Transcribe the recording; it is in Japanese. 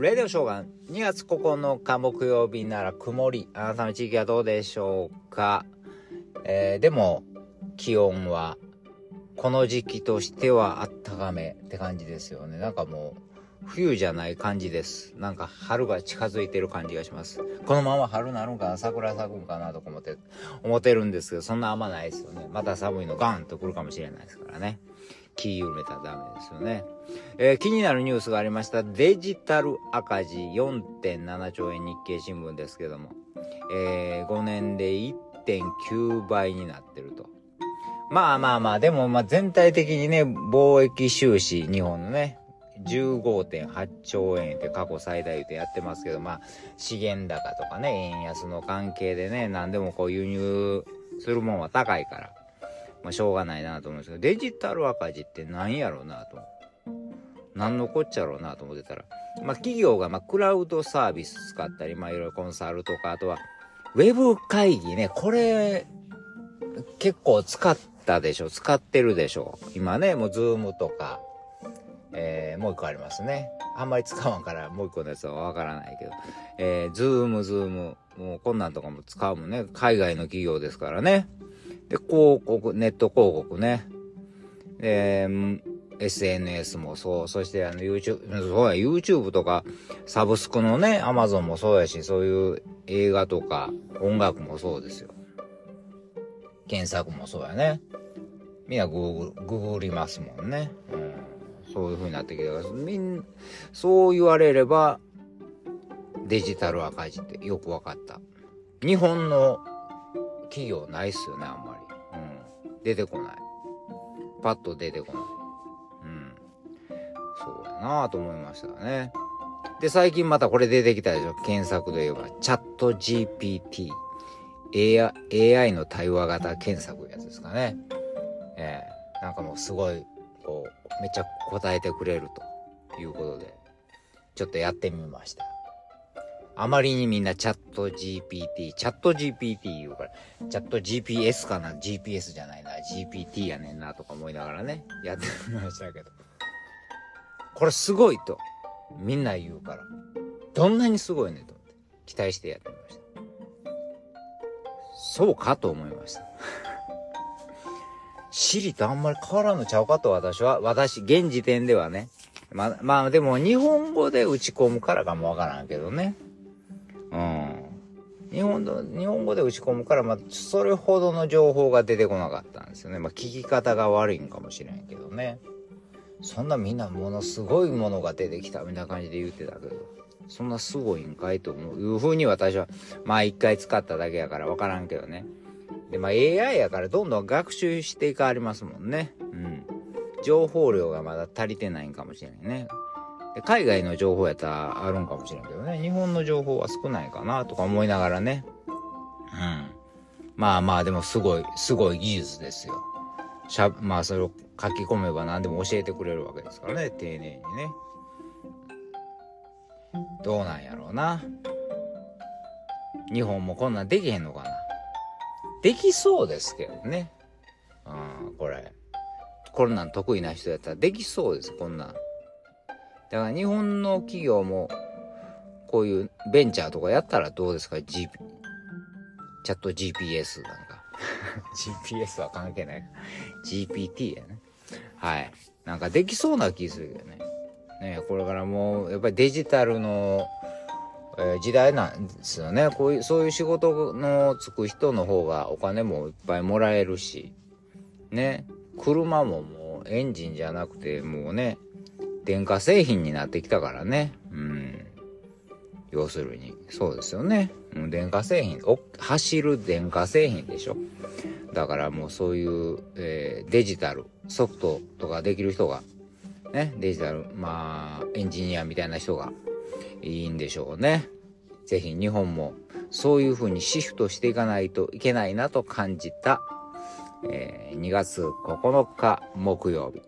レディオショーガン2月9日木曜日なら曇り。あなたの地域はどうでしょうか？えー、でも、気温は、この時期としてはあったかめって感じですよね。なんかもう、冬じゃない感じです。なんか春が近づいてる感じがします。このまま春なるんかな？桜咲くんかなとか思って、思ってるんですけど、そんなあんまないですよね。また寒いのガンと来るかもしれないですからね。気緩めたらダメですよね。えー、気になるニュースがありました。デジタル赤字4.7兆円日経新聞ですけども、えー、5年で1.9倍になってると。まあまあまあ、でもまあ全体的にね、貿易収支、日本のね、15.8兆円って過去最大でやってますけど、まあ、資源高とかね、円安の関係でね、何でもこう輸入するもんは高いから、まあ、しょうがないなと思うんですけど、デジタル赤字って何やろうなと。何のこっちゃろうなと思ってたら、まあ、企業がまクラウドサービス使ったり、まあ、いろいろコンサルとか、あとは、ウェブ会議ね、これ、結構使ったでしょ使ってるでしょ今ね、もうズームとか、えー、もう一個ありますね。あんまり使わんからもう一個のやつはわからないけど、えー、ズーム、ズーム、もうこんなんとかも使うもんね。海外の企業ですからね。で、広告、ネット広告ね。えー、SNS もそう。そしてあの YouTube、そうや、YouTube とか、サブスクのね、Amazon もそうやし、そういう映画とか音楽もそうですよ。検索もそうやね。みんなグーグル、ググりますもんね。うんそういう風になってきてみんそう言われればデジタル赤字ってよく分かった日本の企業ないっすよねあんまり、出てこない。パッと出てこない。うん。そうやなぁと思いましたね。で最近またこれ出てきたでしょ？検索で言えばチャット GPT AI, AI の対話型検索やつですかね。ええ。ー、なんかもうすごいこうめっちゃ答えてくれるということで、ちょっとやってみました。あまりにみんなチャット GPT、チャット GPT 言うから、チャット GPS かな ?GPS じゃないな。GPT やねんなとか思いながらね、やってましたけど。これすごいと、みんな言うから。どんなにすごいねと思って、期待してやってみました。そうかと思いました。シリとあんまり変わらんのちゃうかと私は、私、現時点ではね。ま、まあでも日本語で打ち込むからかもわからんけどね。うん。日本の、日本語で打ち込むから、まあ、それほどの情報が出てこなかったんですよね。まあ、聞き方が悪いんかもしれんけどね。そんなみんなものすごいものが出てきたみたいな感じで言ってたけど、そんなすごいんかいというふうに私は、まあ一回使っただけやからわからんけどね。で、まあ AI やからどんどん学習していかありますもんね。うん。情報量がまだ足りてないんかもしれないね。海外の情報やったらあるんかもしれんけどね。日本の情報は少ないかなとか思いながらね。うん。まあまあでもすごい、すごい技術ですよ。しゃ、まあそれを書き込めば何でも教えてくれるわけですからね。丁寧にね。どうなんやろうな。日本もこんなんできへんのかな。できそうですけどね。うん、これ。こんなん得意な人やったらできそうです、こんなん。だから日本の企業も、こういうベンチャーとかやったらどうですか ?G、チャット GPS なんか。GPS は関係ない。GPT やね。はい。なんかできそうな気するよね。ねこれからもう、やっぱりデジタルのえー、時代なんですよね。こういう、そういう仕事のつく人の方がお金もいっぱいもらえるし、ね。車ももうエンジンじゃなくて、もうね、電化製品になってきたからね。うん。要するに、そうですよね。うん、電化製品、お走る電化製品でしょ。だからもうそういう、えー、デジタル、ソフトとかできる人が、ね、デジタル、まあ、エンジニアみたいな人がいいんでしょうね。ぜひ日本もそういう風にシフトしていかないといけないなと感じた、えー、2月9日木曜日。